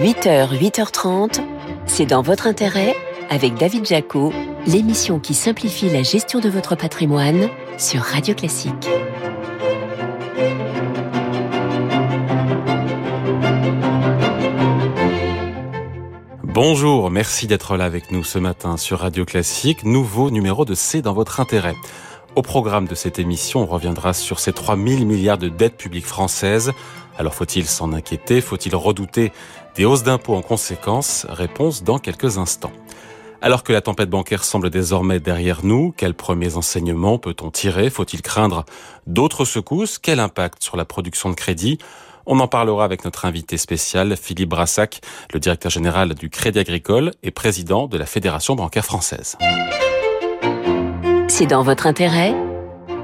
8h, 8h30, c'est dans votre intérêt avec David Jaco, l'émission qui simplifie la gestion de votre patrimoine sur Radio Classique. Bonjour, merci d'être là avec nous ce matin sur Radio Classique, nouveau numéro de C dans votre intérêt. Au programme de cette émission, on reviendra sur ces 3000 milliards de dettes publiques françaises. Alors faut-il s'en inquiéter? Faut-il redouter des hausses d'impôts en conséquence Réponse dans quelques instants. Alors que la tempête bancaire semble désormais derrière nous, quels premiers enseignements peut-on tirer? Faut-il craindre d'autres secousses? Quel impact sur la production de crédit? On en parlera avec notre invité spécial, Philippe Brassac, le directeur général du Crédit Agricole et président de la Fédération bancaire française. C'est dans votre intérêt?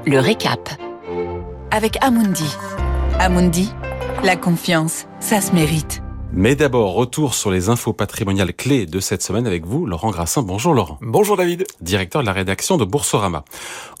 Le récap. Avec Amundi. Amundi, la confiance, ça se mérite. Mais d'abord, retour sur les infos patrimoniales clés de cette semaine avec vous, Laurent Grassin. Bonjour Laurent. Bonjour David. Directeur de la rédaction de Boursorama.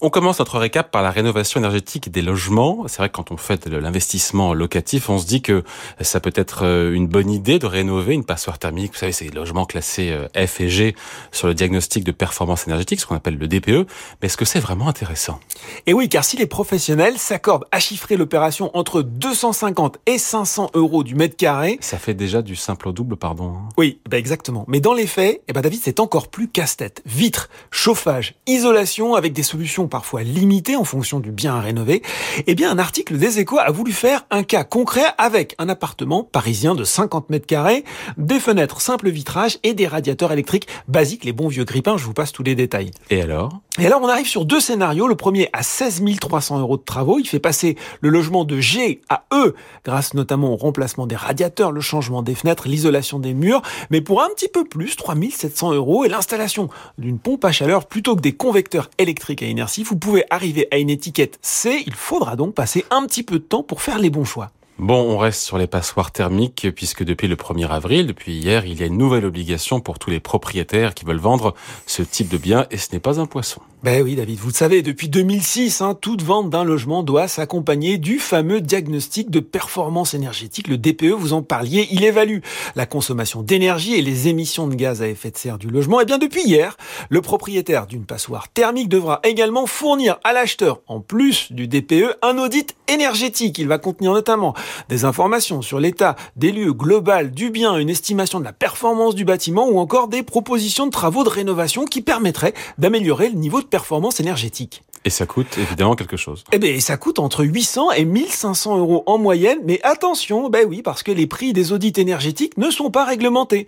On commence notre récap par la rénovation énergétique des logements. C'est vrai que quand on fait l'investissement locatif, on se dit que ça peut être euh, une bonne idée de rénover une passoire thermique. Vous savez, c'est des logements classés euh, F et G sur le diagnostic de performance énergétique, ce qu'on appelle le DPE. Mais est-ce que c'est vraiment intéressant? Et oui, car si les professionnels s'accordent à chiffrer l'opération entre 250 et 500 euros du mètre carré, ça fait déjà du simple au double, pardon. Hein. Oui, bah exactement. Mais dans les faits, eh ben David, c'est encore plus casse-tête. Vitres, chauffage, isolation, avec des solutions parfois limitées en fonction du bien à rénover. Eh bien, un article des Échos a voulu faire un cas concret avec un appartement parisien de 50 mètres carrés, des fenêtres simple vitrage et des radiateurs électriques basiques, les bons vieux grippins. Je vous passe tous les détails. Et alors? Et alors, on arrive sur deux scénarios. Le premier à 16 300 euros de travaux. Il fait passer le logement de G à E, grâce notamment au remplacement des radiateurs, le changement des fenêtres, l'isolation des murs, mais pour un petit peu plus, 3700 euros, et l'installation d'une pompe à chaleur plutôt que des convecteurs électriques à inertie, vous pouvez arriver à une étiquette C. Il faudra donc passer un petit peu de temps pour faire les bons choix. Bon, on reste sur les passoires thermiques puisque depuis le 1er avril, depuis hier, il y a une nouvelle obligation pour tous les propriétaires qui veulent vendre ce type de bien et ce n'est pas un poisson. Ben oui, David, vous le savez, depuis 2006, hein, toute vente d'un logement doit s'accompagner du fameux diagnostic de performance énergétique, le DPE, vous en parliez. Il évalue la consommation d'énergie et les émissions de gaz à effet de serre du logement. Et eh bien depuis hier, le propriétaire d'une passoire thermique devra également fournir à l'acheteur, en plus du DPE, un audit énergétique. Il va contenir notamment des informations sur l'état des lieux global du bien, une estimation de la performance du bâtiment ou encore des propositions de travaux de rénovation qui permettraient d'améliorer le niveau de performance énergétique. Et ça coûte évidemment quelque chose. Eh bien, ça coûte entre 800 et 1500 euros en moyenne, mais attention, ben oui, parce que les prix des audits énergétiques ne sont pas réglementés.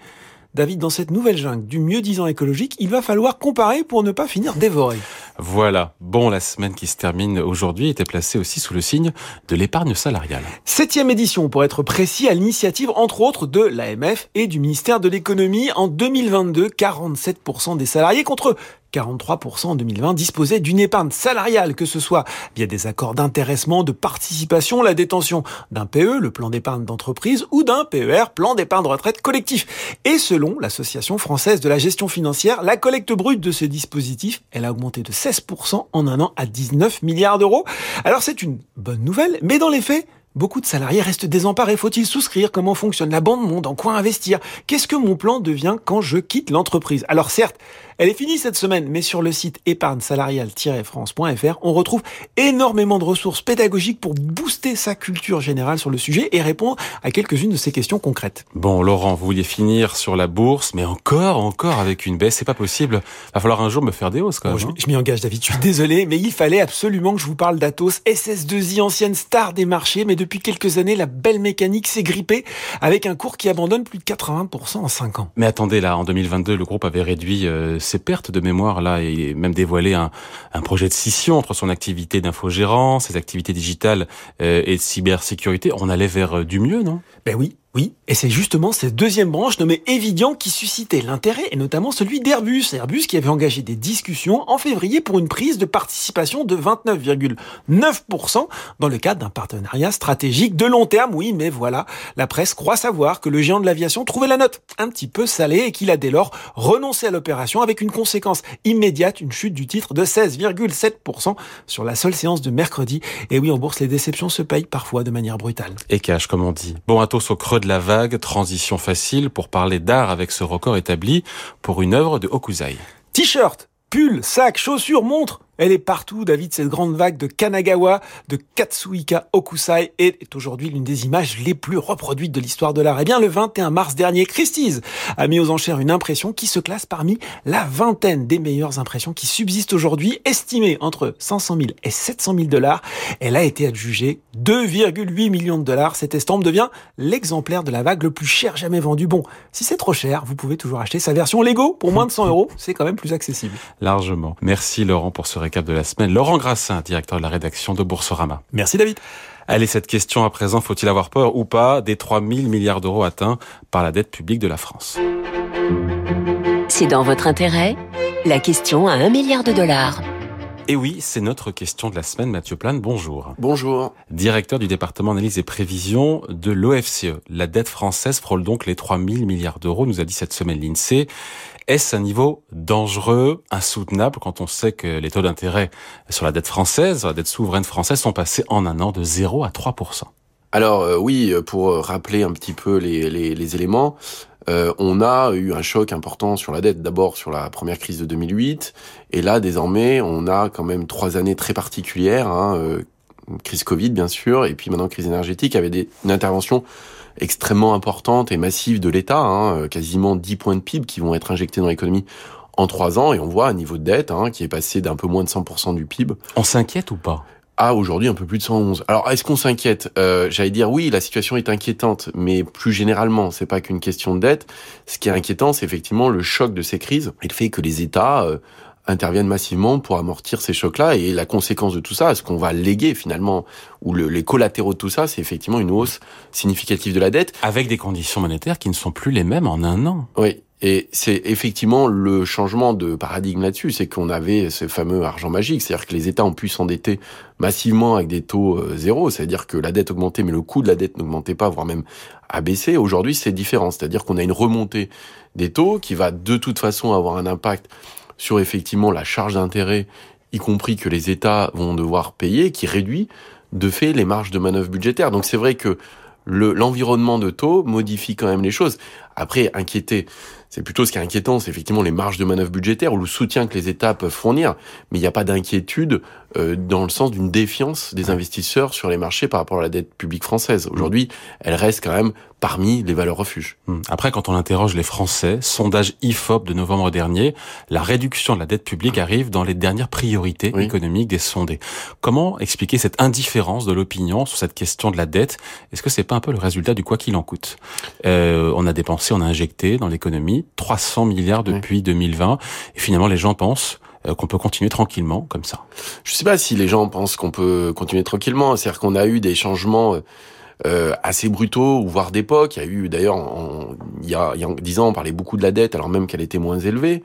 David, dans cette nouvelle jungle du mieux-disant écologique, il va falloir comparer pour ne pas finir dévoré. Voilà. Bon, la semaine qui se termine aujourd'hui était placée aussi sous le signe de l'épargne salariale. Septième édition, pour être précis, à l'initiative, entre autres, de l'AMF et du ministère de l'économie. En 2022, 47% des salariés contre 43% en 2020 disposaient d'une épargne salariale, que ce soit via des accords d'intéressement, de participation, la détention d'un PE, le plan d'épargne d'entreprise, ou d'un PER, plan d'épargne retraite collectif. Et selon l'Association française de la gestion financière, la collecte brute de ce dispositif, elle a augmenté de 16% en un an à 19 milliards d'euros. Alors c'est une bonne nouvelle, mais dans les faits, Beaucoup de salariés restent désemparés. Faut-il souscrire? Comment fonctionne la bande monde? En quoi investir? Qu'est-ce que mon plan devient quand je quitte l'entreprise? Alors certes, elle est finie cette semaine, mais sur le site épargne-salariale-france.fr, on retrouve énormément de ressources pédagogiques pour booster sa culture générale sur le sujet et répondre à quelques-unes de ces questions concrètes. Bon, Laurent, vous vouliez finir sur la bourse, mais encore, encore avec une baisse, c'est pas possible. Va falloir un jour me faire des hausses quand même. je, m'y engage, David. Je suis désolé, mais il fallait absolument que je vous parle d'Atos, SS2I, ancienne star des marchés, mais depuis quelques années, la belle mécanique s'est grippée avec un cours qui abandonne plus de 80% en 5 ans. Mais attendez, là, en 2022, le groupe avait réduit euh, ses pertes de mémoire là et même dévoilé un, un projet de scission entre son activité d'infogérant, ses activités digitales euh, et de cybersécurité. On allait vers euh, du mieux, non? Ben oui, oui, et c'est justement cette deuxième branche nommée Evidian qui suscitait l'intérêt, et notamment celui d'Airbus. Airbus qui avait engagé des discussions en février pour une prise de participation de 29,9% dans le cadre d'un partenariat stratégique de long terme. Oui, mais voilà, la presse croit savoir que le géant de l'aviation trouvait la note un petit peu salée et qu'il a dès lors renoncé à l'opération avec une conséquence immédiate, une chute du titre de 16,7% sur la seule séance de mercredi. Et oui, en bourse, les déceptions se payent parfois de manière brutale. Et cash, comme on dit. Bon, creux de la vague Transition facile pour parler d'art avec ce record établi pour une œuvre de Hokusai. T-shirt, pull, sac, chaussures, montre, elle est partout, David, cette grande vague de Kanagawa, de Katsuhika Okusai est aujourd'hui l'une des images les plus reproduites de l'histoire de l'art. Eh bien, le 21 mars dernier, Christie's a mis aux enchères une impression qui se classe parmi la vingtaine des meilleures impressions qui subsistent aujourd'hui, estimée entre 500 000 et 700 000 dollars. Elle a été adjugée 2,8 millions de dollars. Cette estampe devient l'exemplaire de la vague le plus cher jamais vendu. Bon, si c'est trop cher, vous pouvez toujours acheter sa version Lego pour moins de 100 euros. C'est quand même plus accessible. Largement. Merci Laurent pour ce récap de la semaine. Laurent Grassin, directeur de la rédaction de Boursorama. Merci David. Allez, cette question à présent, faut-il avoir peur ou pas des 3 000 milliards d'euros atteints par la dette publique de la France? C'est dans votre intérêt La question à 1 milliard de dollars. Et oui, c'est notre question de la semaine. Mathieu Plane, bonjour. Bonjour. Directeur du département analyse et prévision de l'OFCE. La dette française frôle donc les 3 000 milliards d'euros, nous a dit cette semaine l'INSEE. Est-ce un niveau dangereux, insoutenable, quand on sait que les taux d'intérêt sur la dette française, la dette souveraine française, sont passés en un an de 0 à 3 alors euh, oui, pour rappeler un petit peu les, les, les éléments, euh, on a eu un choc important sur la dette, d'abord sur la première crise de 2008, et là désormais on a quand même trois années très particulières, hein, euh, crise Covid bien sûr, et puis maintenant crise énergétique, avec des, une intervention extrêmement importante et massive de l'État, hein, quasiment 10 points de PIB qui vont être injectés dans l'économie en trois ans, et on voit un niveau de dette hein, qui est passé d'un peu moins de 100% du PIB. On s'inquiète ou pas? À aujourd'hui un peu plus de 111. Alors est-ce qu'on s'inquiète? Euh, J'allais dire oui, la situation est inquiétante, mais plus généralement, c'est pas qu'une question de dette. Ce qui est inquiétant, c'est effectivement le choc de ces crises et le fait que les États euh, interviennent massivement pour amortir ces chocs-là. Et la conséquence de tout ça, ce qu'on va léguer finalement, ou le, les collatéraux de tout ça, c'est effectivement une hausse significative de la dette. Avec des conditions monétaires qui ne sont plus les mêmes en un an. Oui, et c'est effectivement le changement de paradigme là-dessus, c'est qu'on avait ce fameux argent magique, c'est-à-dire que les États ont pu s'endetter massivement avec des taux euh, zéro, c'est-à-dire que la dette augmentait, mais le coût de la dette n'augmentait pas, voire même abaissait. Aujourd'hui, c'est différent, c'est-à-dire qu'on a une remontée des taux qui va de toute façon avoir un impact sur effectivement la charge d'intérêt, y compris que les États vont devoir payer, qui réduit de fait les marges de manœuvre budgétaires. Donc c'est vrai que l'environnement de taux modifie quand même les choses. Après, inquiéter, c'est plutôt ce qui est inquiétant, c'est effectivement les marges de manœuvre budgétaires ou le soutien que les États peuvent fournir, mais il n'y a pas d'inquiétude euh, dans le sens d'une défiance des investisseurs sur les marchés par rapport à la dette publique française. Aujourd'hui, elle reste quand même parmi les valeurs refuges. Hmm. Après, quand on interroge les Français, sondage IFOP de novembre dernier, la réduction de la dette publique arrive dans les dernières priorités économiques des sondés. Comment expliquer cette indifférence de l'opinion sur cette question de la dette? Est-ce que c'est pas un peu le résultat du quoi qu'il en coûte? Euh, On a dépensé, on a injecté dans l'économie 300 milliards depuis 2020. Et finalement, les gens pensent euh, qu'on peut continuer tranquillement comme ça. Je sais pas si les gens pensent qu'on peut continuer tranquillement. C'est-à-dire qu'on a eu des changements euh, euh, assez brutaux, voire d'époque. Il y a eu d'ailleurs, il y a, 10 ans, on parlait beaucoup de la dette, alors même qu'elle était moins élevée.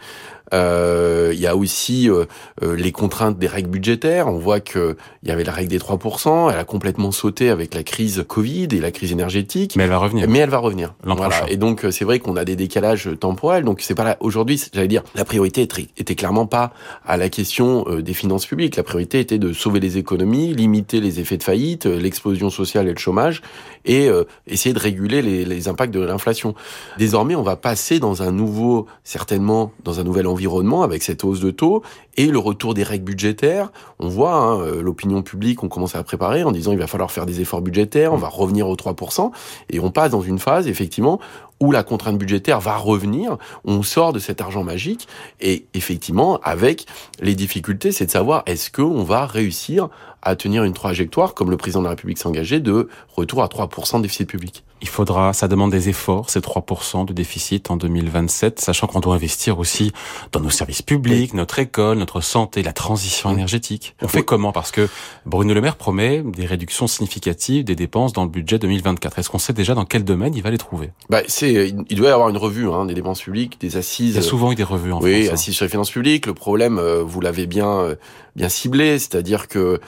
Euh, il y a aussi euh, euh, les contraintes des règles budgétaires. On voit que il y avait la règle des 3%. Elle a complètement sauté avec la crise Covid et la crise énergétique. Mais elle va revenir. Mais elle va revenir. Voilà. Et donc c'est vrai qu'on a des décalages temporels. Donc c'est pas là aujourd'hui. J'allais dire la priorité était clairement pas à la question des finances publiques. La priorité était de sauver les économies, limiter les effets de faillite, l'explosion sociale et le chômage, et essayer de réguler les, les impacts de l'inflation. Désormais, on va passer dans un nouveau, certainement dans un nouvel environnement avec cette hausse de taux et le retour des règles budgétaires. On voit hein, euh, l'opinion publique, on commence à préparer en disant il va falloir faire des efforts budgétaires, on va revenir aux 3%, et on passe dans une phase effectivement où la contrainte budgétaire va revenir, on sort de cet argent magique, et effectivement, avec les difficultés, c'est de savoir est-ce qu'on va réussir à tenir une trajectoire, comme le président de la République s'est engagé, de retour à 3% de déficit public? Il faudra, ça demande des efforts, ces 3% de déficit en 2027, sachant qu'on doit investir aussi dans nos services publics, notre école, notre santé, la transition énergétique. On fait comment? Parce que Bruno Le Maire promet des réductions significatives des dépenses dans le budget 2024. Est-ce qu'on sait déjà dans quel domaine il va les trouver? Bah, C'est savez, il, doit y avoir une revue hein, des dépenses publiques, des assises. Il y a souvent eu des revues en oui, France. Oui, hein. assises sur les finances publiques. Le problème, vous l'avez bien bien ciblé, c'est-à-dire que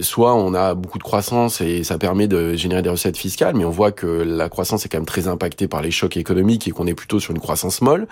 soit on a beaucoup de croissance et ça permet de générer des recettes fiscales, mais on voit que la croissance est quand même très impactée par les chocs économiques et qu'on est plutôt sur une croissance molle,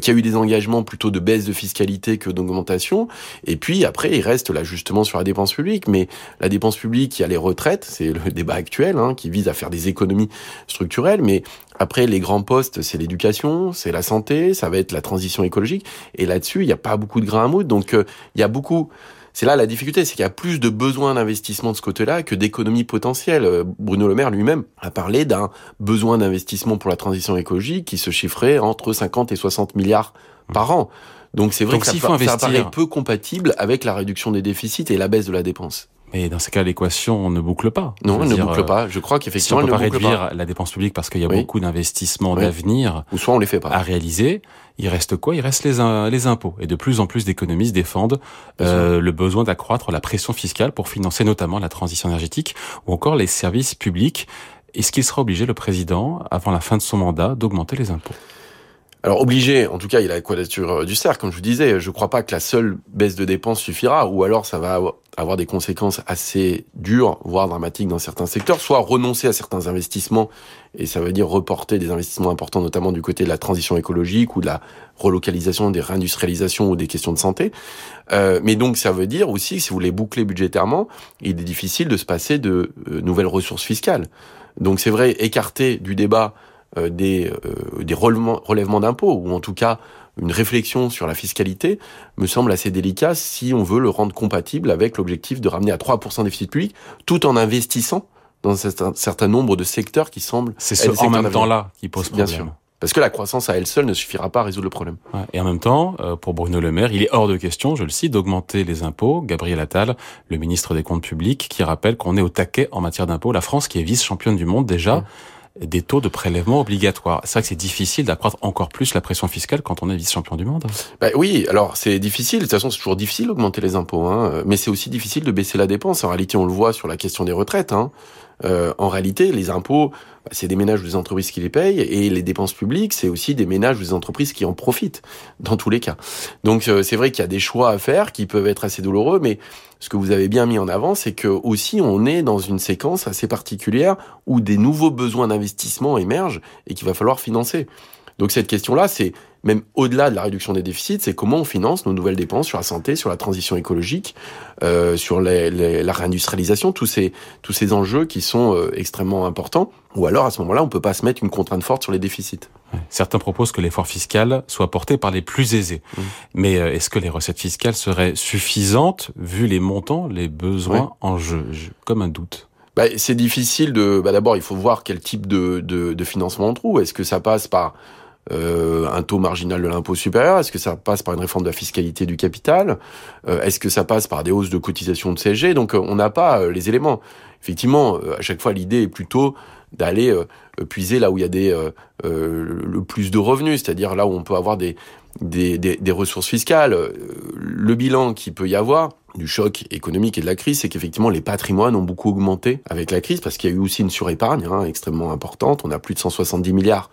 qu'il y a eu des engagements plutôt de baisse de fiscalité que d'augmentation, et puis après il reste l'ajustement sur la dépense publique, mais la dépense publique, il y a les retraites, c'est le débat actuel, hein, qui vise à faire des économies structurelles, mais après, les grands postes, c'est l'éducation, c'est la santé, ça va être la transition écologique. Et là-dessus, il n'y a pas beaucoup de grains à moudre. Donc, euh, il y a beaucoup... C'est là la difficulté, c'est qu'il y a plus de besoins d'investissement de ce côté-là que d'économies potentielles. Euh, Bruno Le Maire lui-même a parlé d'un besoin d'investissement pour la transition écologique qui se chiffrait entre 50 et 60 milliards par an. Donc c'est vrai que ça, ça paraît peu compatible avec la réduction des déficits et la baisse de la dépense. Mais dans ces cas, l'équation ne boucle pas. Non, elle ne boucle pas. Je crois qu'effectivement, si on peut pas réduire la dépense publique parce qu'il y a beaucoup d'investissements d'avenir ou soit on les fait pas à réaliser. Il reste quoi? Il reste les, les impôts. Et de plus en plus d'économistes défendent euh, le besoin d'accroître la pression fiscale pour financer notamment la transition énergétique ou encore les services publics. Est-ce qu'il sera obligé, le président, avant la fin de son mandat, d'augmenter les impôts? Alors obligé, en tout cas, il a la quadrature euh, du cercle, comme je vous disais. Je ne crois pas que la seule baisse de dépenses suffira, ou alors ça va avoir des conséquences assez dures, voire dramatiques dans certains secteurs. Soit renoncer à certains investissements, et ça veut dire reporter des investissements importants, notamment du côté de la transition écologique ou de la relocalisation, des réindustrialisations ou des questions de santé. Euh, mais donc ça veut dire aussi, si vous voulez boucler budgétairement, il est difficile de se passer de euh, nouvelles ressources fiscales. Donc c'est vrai, écarter du débat des, euh, des relèvements, relèvements d'impôts, ou en tout cas une réflexion sur la fiscalité, me semble assez délicat si on veut le rendre compatible avec l'objectif de ramener à 3% déficit public, tout en investissant dans un certain nombre de secteurs qui semblent... C'est ce en même temps-là qui pose problème. Bien sûr. Parce que la croissance à elle seule ne suffira pas à résoudre le problème. Et en même temps, euh, pour Bruno Le Maire, il est hors de question, je le cite, d'augmenter les impôts. Gabriel Attal, le ministre des Comptes publics, qui rappelle qu'on est au taquet en matière d'impôts. La France, qui est vice-championne du monde déjà, des taux de prélèvement obligatoires. C'est vrai que c'est difficile d'accroître encore plus la pression fiscale quand on est vice-champion du monde. Bah oui, alors c'est difficile. De toute façon, c'est toujours difficile d'augmenter les impôts, hein. mais c'est aussi difficile de baisser la dépense. En réalité, on le voit sur la question des retraites. Hein. Euh, en réalité, les impôts, c'est des ménages ou des entreprises qui les payent, et les dépenses publiques, c'est aussi des ménages ou des entreprises qui en profitent, dans tous les cas. Donc euh, c'est vrai qu'il y a des choix à faire qui peuvent être assez douloureux, mais ce que vous avez bien mis en avant, c'est que aussi on est dans une séquence assez particulière où des nouveaux besoins d'investissement émergent et qu'il va falloir financer. Donc cette question-là, c'est même au-delà de la réduction des déficits, c'est comment on finance nos nouvelles dépenses sur la santé, sur la transition écologique, euh, sur la réindustrialisation, tous ces tous ces enjeux qui sont euh, extrêmement importants. Ou alors à ce moment-là, on peut pas se mettre une contrainte forte sur les déficits. Certains proposent que l'effort fiscal soit porté par les plus aisés. Mmh. Mais euh, est-ce que les recettes fiscales seraient suffisantes vu les montants, les besoins en jeu? Comme un doute. Bah, c'est difficile de. Bah, D'abord, il faut voir quel type de, de, de financement on trouve. Est-ce que ça passe par euh, un taux marginal de l'impôt supérieur Est-ce que ça passe par une réforme de la fiscalité du capital? Euh, Est-ce que ça passe par des hausses de cotisation de CSG Donc euh, on n'a pas les éléments. Effectivement, à chaque fois l'idée est plutôt d'aller puiser là où il y a des le plus de revenus, c'est-à-dire là où on peut avoir des des, des, des ressources fiscales. Le bilan qui peut y avoir du choc économique et de la crise, c'est qu'effectivement les patrimoines ont beaucoup augmenté avec la crise parce qu'il y a eu aussi une surépargne hein, extrêmement importante. On a plus de 170 milliards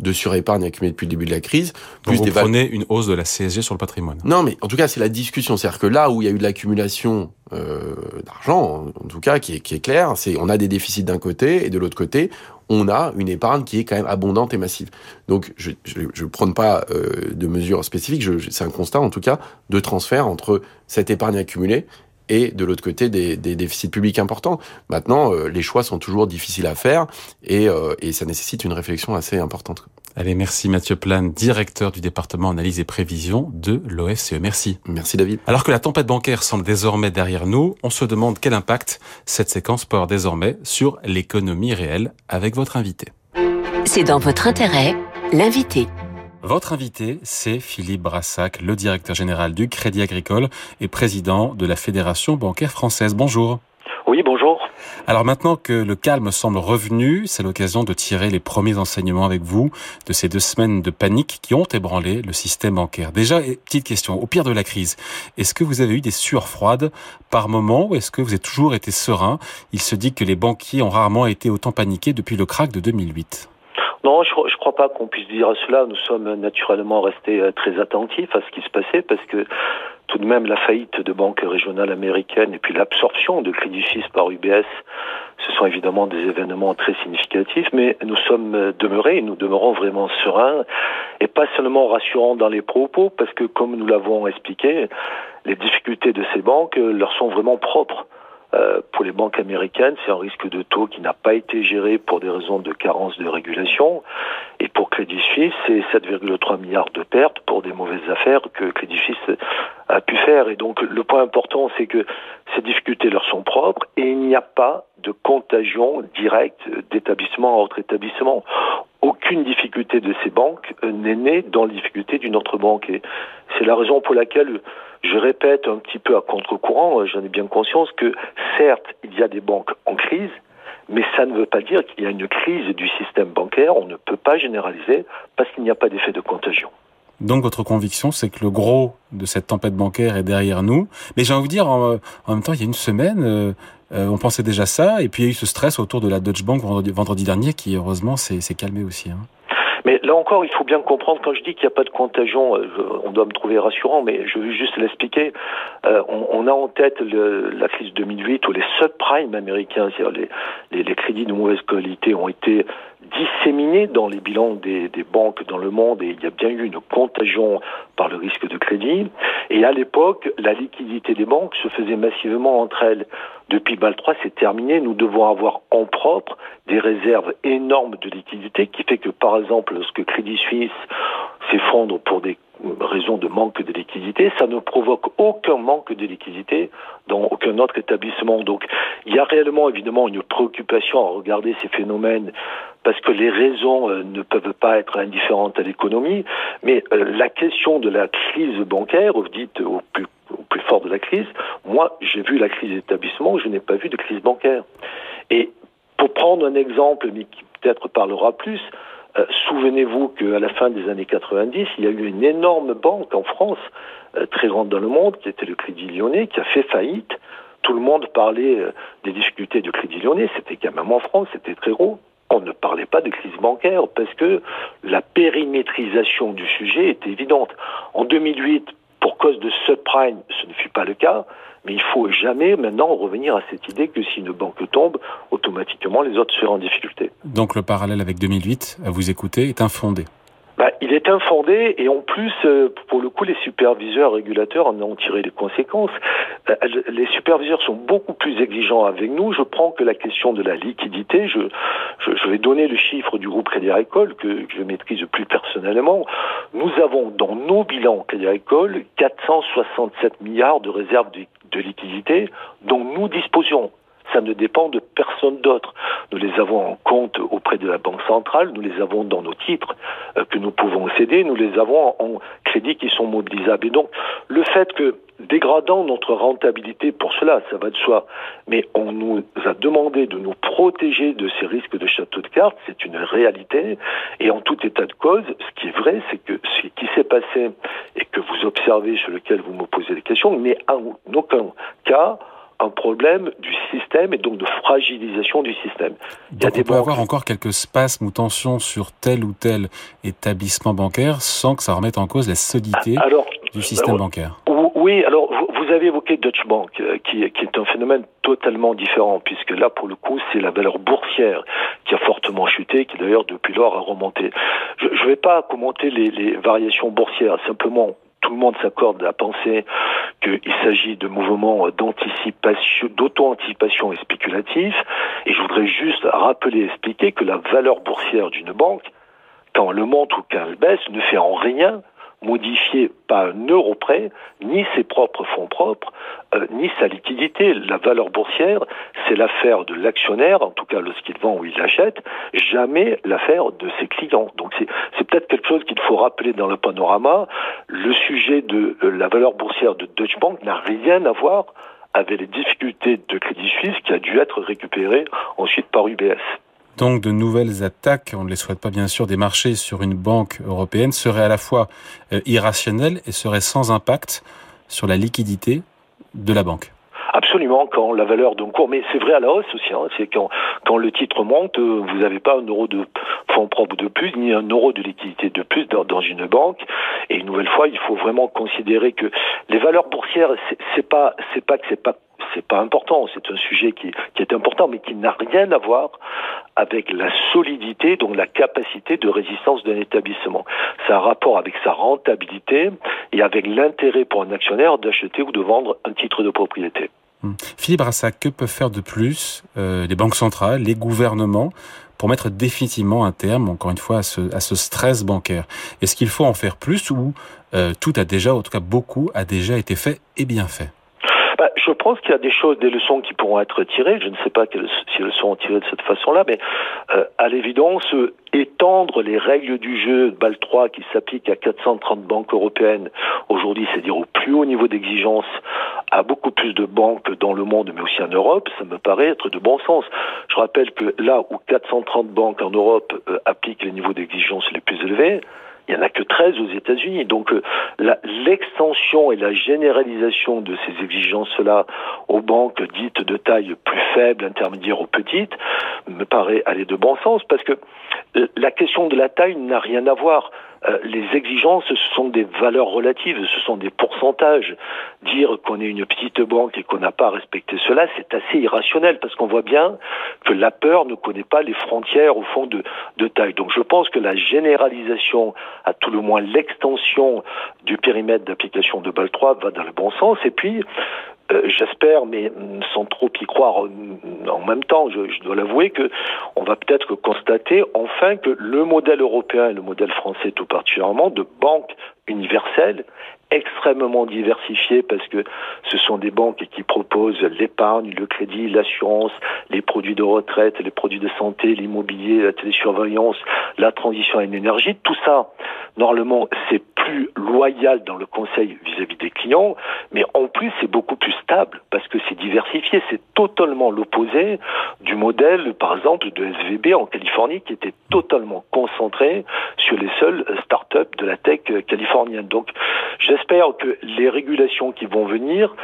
de surépargne accumulée depuis le début de la crise. Plus vous prenez une hausse de la CSG sur le patrimoine. Non, mais en tout cas, c'est la discussion. C'est-à-dire que là où il y a eu de l'accumulation euh, d'argent, en tout cas, qui est, qui est clair, c'est on a des déficits d'un côté et de l'autre côté, on a une épargne qui est quand même abondante et massive. Donc, je ne prends pas euh, de mesures spécifiques, c'est un constat en tout cas de transfert entre cette épargne accumulée et de l'autre côté des, des, déficits publics importants. Maintenant, euh, les choix sont toujours difficiles à faire et, euh, et ça nécessite une réflexion assez importante. Allez, merci Mathieu Plane, directeur du département analyse et prévision de l'OFCE. Merci. Merci David. Alors que la tempête bancaire semble désormais derrière nous, on se demande quel impact cette séquence peut avoir désormais sur l'économie réelle avec votre invité. C'est dans votre intérêt, l'invité. Votre invité, c'est Philippe Brassac, le directeur général du Crédit Agricole et président de la Fédération bancaire française. Bonjour. Oui, bonjour. Alors maintenant que le calme semble revenu, c'est l'occasion de tirer les premiers enseignements avec vous de ces deux semaines de panique qui ont ébranlé le système bancaire. Déjà, petite question, au pire de la crise, est-ce que vous avez eu des sueurs froides par moment ou est-ce que vous avez toujours été serein? Il se dit que les banquiers ont rarement été autant paniqués depuis le crack de 2008. Non, je ne crois pas qu'on puisse dire cela. Nous sommes naturellement restés euh, très attentifs à ce qui se passait parce que tout de même la faillite de banques régionales américaines et puis l'absorption de Crédit Suisse par UBS, ce sont évidemment des événements très significatifs, mais nous sommes euh, demeurés et nous demeurons vraiment sereins et pas seulement rassurants dans les propos parce que comme nous l'avons expliqué, les difficultés de ces banques euh, leur sont vraiment propres. Euh, pour les banques américaines, c'est un risque de taux qui n'a pas été géré pour des raisons de carence de régulation. Et pour Crédit Suisse, c'est 7,3 milliards de pertes pour des mauvaises affaires que Crédit Suisse a pu faire. Et donc le point important, c'est que ces difficultés leur sont propres et il n'y a pas de contagion directe d'établissement à autre établissement. Aucune difficulté de ces banques n'est née dans la difficulté d'une autre banque. Et c'est la raison pour laquelle je répète un petit peu à contre-courant, j'en ai bien conscience que certes, il y a des banques en crise, mais ça ne veut pas dire qu'il y a une crise du système bancaire. On ne peut pas généraliser parce qu'il n'y a pas d'effet de contagion. Donc votre conviction, c'est que le gros de cette tempête bancaire est derrière nous. Mais j'ai envie de dire, en, même temps, il y a une semaine, euh, euh, on pensait déjà ça, et puis il y a eu ce stress autour de la Deutsche Bank vendredi, dernier, qui heureusement s'est calmé aussi. Hein. Mais là encore, il faut bien comprendre, quand je dis qu'il n'y a pas de contagion, euh, on doit me trouver rassurant, mais je veux juste l'expliquer. Euh, on, a en tête la crise 2008 où les subprimes américains, c'est-à-dire les, les, crédits de mauvaise qualité, ont été disséminés dans les bilans des, des, banques dans le monde et il y a bien eu une contagion par le risque de crédit. Et à l'époque, la liquidité des banques se faisait massivement entre elles. Depuis BAL 3, c'est terminé. Nous devons avoir en propre des réserves énormes de liquidité qui fait que, par exemple, lorsque Crédit Suisse s'effondre pour des raisons de manque de liquidité, ça ne provoque aucun manque de liquidité dans aucun autre établissement. Donc, il y a réellement évidemment une préoccupation à regarder ces phénomènes parce que les raisons euh, ne peuvent pas être indifférentes à l'économie, mais euh, la question de la crise bancaire, dites au plus, au plus fort de la crise, moi j'ai vu la crise d'établissement, je n'ai pas vu de crise bancaire. Et pour prendre un exemple, mais qui peut-être parlera plus, euh, souvenez-vous qu'à la fin des années 90, il y a eu une énorme banque en France, euh, très grande dans le monde, qui était le Crédit Lyonnais, qui a fait faillite. Tout le monde parlait euh, des difficultés du Crédit Lyonnais, c'était quand même en France, c'était très gros. On ne parlait pas de crise bancaire parce que la périmétrisation du sujet était évidente. En 2008, pour cause de subprime, ce ne fut pas le cas. Mais il faut jamais maintenant revenir à cette idée que si une banque tombe, automatiquement les autres seront en difficulté. Donc le parallèle avec 2008, à vous écouter, est infondé. Bah, il est infondé et en plus, euh, pour le coup, les superviseurs régulateurs en ont tiré les conséquences. Euh, les superviseurs sont beaucoup plus exigeants avec nous. Je prends que la question de la liquidité. Je, vais donner le chiffre du groupe Crédit Agricole que, que, je maîtrise plus personnellement. Nous avons dans nos bilans Crédit Agricole 467 milliards de réserves de de liquidité dont nous disposions. Ça ne dépend de personne d'autre. Nous les avons en compte auprès de la Banque centrale, nous les avons dans nos titres euh, que nous pouvons céder, nous les avons en crédits qui sont mobilisables. Et donc, le fait que, dégradant notre rentabilité pour cela, ça va de soi, mais on nous a demandé de nous protéger de ces risques de château de cartes, c'est une réalité. Et en tout état de cause, ce qui est vrai, c'est que ce qui s'est passé et que vous observez, sur lequel vous me posez des questions, n'est en aucun cas un problème du système et donc de fragilisation du système. Il y a des on peut avoir encore quelques spasmes ou tensions sur tel ou tel établissement bancaire sans que ça remette en cause la solidité ah, du système bancaire. Oui, alors vous avez évoqué Deutsche Bank, euh, qui, qui, est un phénomène totalement différent, puisque là, pour le coup, c'est la valeur boursière qui a fortement chuté, qui d'ailleurs depuis lors a remonté. Je ne vais pas commenter les, les variations boursières, simplement tout le monde s'accorde à penser qu'il s'agit de mouvements d'anticipation, d'auto-anticipation et spéculatifs. Et je voudrais juste rappeler et expliquer que la valeur boursière d'une banque, quand elle monte ou quand elle baisse, ne fait en rien modifier pas un euro près, ni ses propres fonds propres, euh, ni sa liquidité. La valeur boursière, c'est l'affaire de l'actionnaire, en tout cas lorsqu'il vend ou il achète, jamais l'affaire de ses clients. Donc c'est peut-être quelque chose qu'il faut rappeler dans le panorama. Le sujet de euh, la valeur boursière de Deutsche Bank n'a rien à voir avec les difficultés de Crédit Suisse qui a dû être récupéré ensuite par UBS. Donc de nouvelles attaques, on ne les souhaite pas bien sûr, des marchés sur une banque européenne seraient à la fois euh, irrationnelles et seraient sans impact sur la liquidité de la banque. Absolument, quand la valeur d'un cours, mais c'est vrai à la hausse aussi, hein, c'est quand, le titre monte, euh, vous n'avez pas un euro de fonds propres de plus, ni un euro de liquidité de plus dans, une banque. Et une nouvelle fois, il faut vraiment considérer que les valeurs boursières, c'est pas, c'est pas que c'est pas c'est pas important, c'est un sujet qui, est important, mais qui n'a rien à voir avec la solidité, donc la capacité de résistance d'un établissement. C'est un rapport avec sa rentabilité et avec l'intérêt pour un actionnaire d'acheter ou de vendre un titre de propriété. Hmm. Philippe Brassac, que peuvent faire de plus euh, les banques centrales, les gouvernements pour mettre définitivement un terme, encore une fois, à ce, stress bancaire? Est-ce qu'il faut en faire plus ou euh, tout a déjà, en tout cas beaucoup, a déjà été fait et bien fait? Je pense qu'il y a des choses, des leçons qui pourront être tirées. Je ne sais pas si elles sont tirées de cette façon-là, mais euh, à l'évidence, étendre les règles du jeu de BAL 3 qui s'appliquent à 430 banques européennes aujourd'hui, c'est-à-dire au plus haut niveau d'exigence, à beaucoup plus de banques dans le monde, mais aussi en Europe, ça me paraît être de bon sens. Je rappelle que là où 430 banques en Europe euh, appliquent les niveaux d'exigence les plus élevés, il n'y en a que 13 aux États-Unis. Donc euh, l'extension et la généralisation de ces exigences-là aux banques dites de taille plus faible, intermédiaire ou petite, me paraît aller de bon sens parce que euh, la question de la taille n'a rien à voir. Euh, les exigences, ce sont des valeurs relatives, ce sont des pourcentages. Dire qu'on est une petite banque et qu'on n'a pas respecté cela, c'est assez irrationnel parce qu'on voit bien que la peur ne connaît pas les frontières au fond de, de taille. Donc je pense que la généralisation, à tout le moins l'extension du périmètre d'application de BAL 3 va dans le bon sens. Et puis, euh, j'espère, mais sans trop y croire en même temps, je, dois l'avouer que on va peut-être constater enfin que le modèle européen et le modèle français tout particulièrement de banque universelle extrêmement diversifiées parce que ce sont des banques qui proposent l'épargne, le crédit, l'assurance, les produits de retraite, les produits de santé, l'immobilier, la télésurveillance, la transition à l'énergie. Tout ça, normalement, c'est plus loyal dans le conseil vis-à-vis des clients, mais en plus, c'est beaucoup plus stable parce que c'est diversifié. C'est totalement l'opposé du modèle, par exemple, de SVB en Californie qui était totalement concentré sur les seules startups de la tech californienne. Donc, j'espère que les régulations qui vont venir,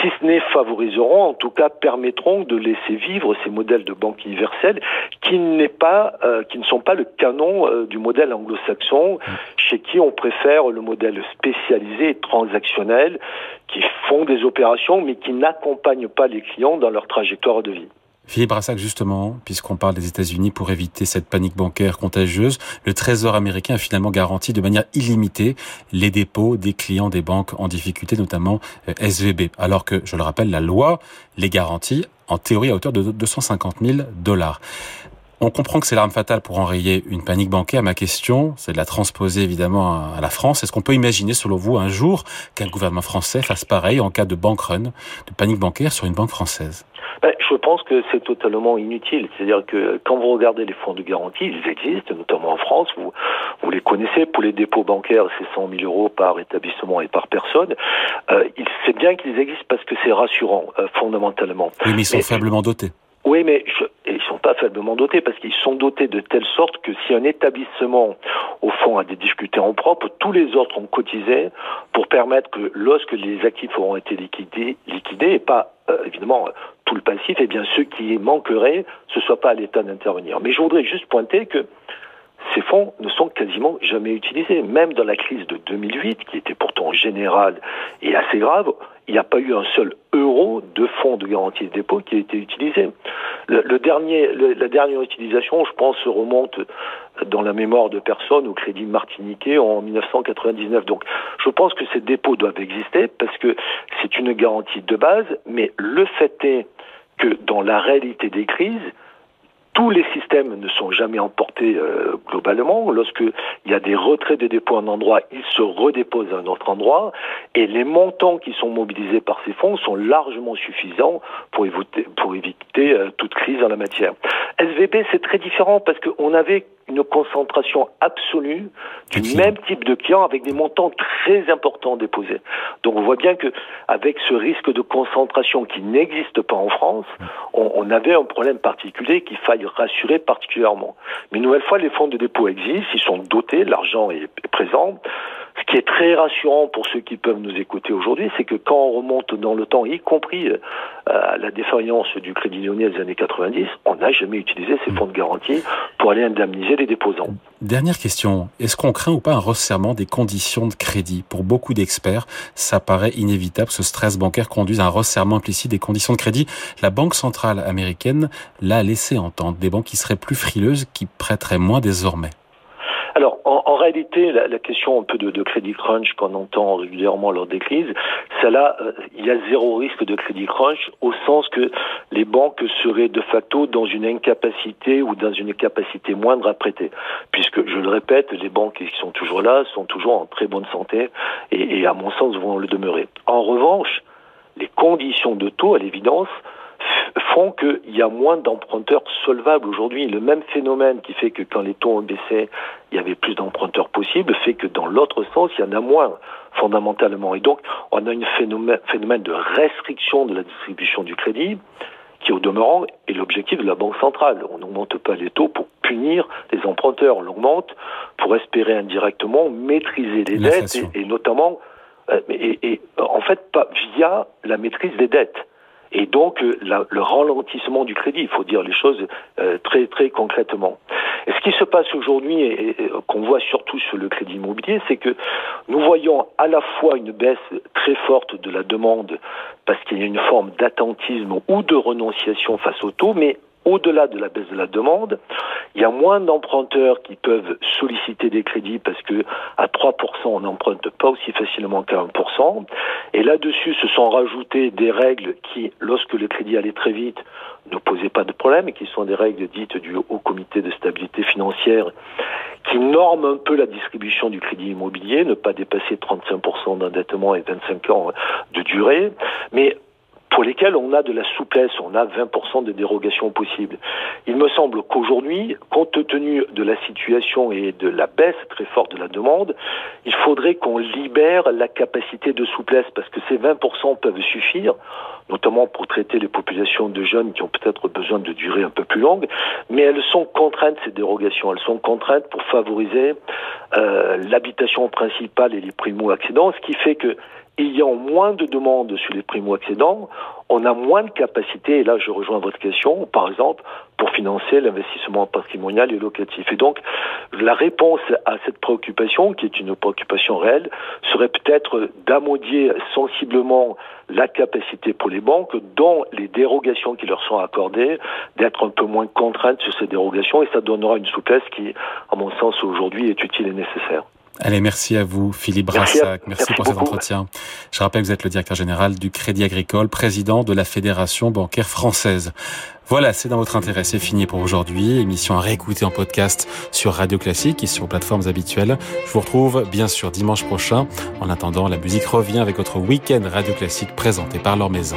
si ce n'est favoriseront, en tout cas permettront de laisser vivre ces modèles de banque universelle qui euh, ne sont pas le canon euh, du modèle anglo-saxon, chez qui on préfère le modèle spécialisé et transactionnel, qui font des opérations mais qui n'accompagnent pas les clients dans leur trajectoire de vie. Philippe Brassac, justement, puisqu'on parle des États-Unis pour éviter cette panique bancaire contagieuse, le Trésor américain a finalement garanti de manière illimitée les dépôts des clients des banques en difficulté, notamment euh, SVB. Alors que, je le rappelle, la loi les garantit en théorie à hauteur de 250 000 dollars. On comprend que c'est l'arme fatale pour enrayer une panique bancaire. Ma question, c'est de la transposer évidemment à la France. Est-ce qu'on peut imaginer, selon vous, un jour qu'un gouvernement français fasse pareil en cas de bank run, de panique bancaire sur une banque française? Ben, je pense que c'est totalement inutile. C'est-à-dire que quand vous regardez les fonds de garantie, ils existent, notamment en France, vous, vous les connaissez, pour les dépôts bancaires, c'est 100 000 euros par établissement et par personne. Euh, c'est bien qu'ils existent parce que c'est rassurant, euh, fondamentalement. Oui, mais ils sont faiblement dotés. Oui, mais je, ils sont pas faiblement dotés parce qu'ils sont dotés de telle sorte que si un établissement, au fond, a des difficultés en propre, tous les autres ont cotisé pour permettre que lorsque les actifs auront été liquidés, liquidés et pas euh, évidemment tout le passif, eh bien ceux qui manqueraient, ce soit pas à l'État d'intervenir. Mais je voudrais juste pointer que ces fonds ne sont quasiment jamais utilisés. Même dans la crise de 2008, qui était pourtant générale et assez grave, il n'y a pas eu un seul euro de fonds de garantie de dépôt qui a été utilisé. La dernière utilisation, je pense, remonte dans la mémoire de personnes au crédit martiniquais en 1999. Donc, je pense que ces dépôts doivent exister parce que c'est une garantie de base, mais le fait est que dans la réalité des crises, tous les systèmes ne sont jamais emportés euh, globalement. Lorsqu'il y a des retraits de dépôts à un endroit, ils se redéposent à un autre endroit. Et les montants qui sont mobilisés par ces fonds sont largement suffisants pour éviter, euh, toute crise en la matière. SVB, c'est très différent parce qu'on avait une concentration absolue du même type de clients avec des montants très importants déposés. Donc on voit bien que avec ce risque de concentration qui n'existe pas en France, on, on, avait un problème particulier qu'il faille rassurer particulièrement. Mais une nouvelle fois, les fonds de dépôt existent, ils sont dotés, l'argent est présent. Ce qui est très rassurant pour ceux qui peuvent nous écouter aujourd'hui, c'est que quand on remonte dans le temps, y compris euh, à la défaillance du Crédit Lyonnais des années 90, on n'a jamais utilisé ces fonds de garantie pour aller indemniser les déposants. Dernière question, est-ce qu'on craint ou pas un resserrement des conditions de crédit? Pour beaucoup d'experts, ça paraît inévitable, ce stress bancaire conduit à un resserrement implicite des conditions de crédit. La Banque centrale américaine l'a laissé entendre, des banques qui seraient plus frileuses, qui prêteraient moins désormais. Alors, en, réalité, la, question un peu de, crédit crunch qu'on entend régulièrement lors des crises, celle-là, euh, il y a zéro risque de crédit crunch au sens que les banques seraient de facto dans une incapacité ou dans une capacité moindre à prêter. Puisque, je le répète, les banques qui sont toujours là sont toujours en très bonne santé et, et à mon sens, vont le demeurer. En revanche, les conditions de taux, à l'évidence, font qu'il y a moins d'emprunteurs solvables aujourd'hui. Le même phénomène qui fait que quand les taux ont baissé, il y avait plus d'emprunteurs possibles, fait que dans l'autre sens, il y en a moins fondamentalement. Et donc, on a un phénomène, de restriction de la distribution du crédit qui, au demeurant, est l'objectif de la Banque centrale. On n'augmente pas les taux pour punir les emprunteurs, on l'augmente pour espérer indirectement maîtriser les dettes et, notamment, euh, et, en fait, pas via la maîtrise des dettes et donc euh, le ralentissement du crédit. Il faut dire les choses euh, très très concrètement. Et ce qui se passe aujourd'hui et, qu'on voit surtout sur le crédit immobilier, c'est que nous voyons à la fois une baisse très forte de la demande parce qu'il y a une forme d'attentisme ou de renonciation face au taux, mais au-delà de la baisse de la demande, il y a moins d'emprunteurs qui peuvent solliciter des crédits parce que à 3%, on n'emprunte pas aussi facilement qu'à 1%. Et là-dessus, se sont rajoutées des règles qui, lorsque le crédit allait très vite, ne posaient pas de problème et qui sont des règles dites du Haut Comité de stabilité financière qui norment un peu la distribution du crédit immobilier, ne pas dépasser 35% d'endettement et 25 ans de durée. Mais pour lesquels on a de la souplesse, on a 20% de dérogation possibles. Il me semble qu'aujourd'hui, compte tenu de la situation et de la baisse très forte de la demande, il faudrait qu'on libère la capacité de souplesse parce que ces 20% peuvent suffire, notamment pour traiter les populations de jeunes qui ont peut-être besoin de durée un peu plus longue, mais elles sont contraintes, ces dérogations, elles sont contraintes pour favoriser euh, l'habitation principale et les primo-accédants, ce qui fait que ayant moins de demandes sur les primo-accédants, on a moins de capacité, et là je rejoins votre question, par exemple, pour financer l'investissement patrimonial et locatif. Et donc, la réponse à cette préoccupation, qui est une préoccupation réelle, serait peut-être d'amodier sensiblement la capacité pour les banques, dont les dérogations qui leur sont accordées, d'être un peu moins contraintes sur ces dérogations, et ça donnera une souplesse qui, à mon sens, aujourd'hui est utile et nécessaire. Allez, merci à vous, Philippe Brassac. Merci, pour cet entretien. Je rappelle que vous êtes le directeur général du Crédit Agricole, président de la Fédération bancaire française. Voilà, c'est dans votre intérêt. C'est fini pour aujourd'hui. Émission à réécouter en podcast sur Radio Classique et sur plateformes habituelles. Je vous retrouve bien sûr dimanche prochain. En attendant, la musique revient avec votre week-end Radio Classique présenté par leur maison.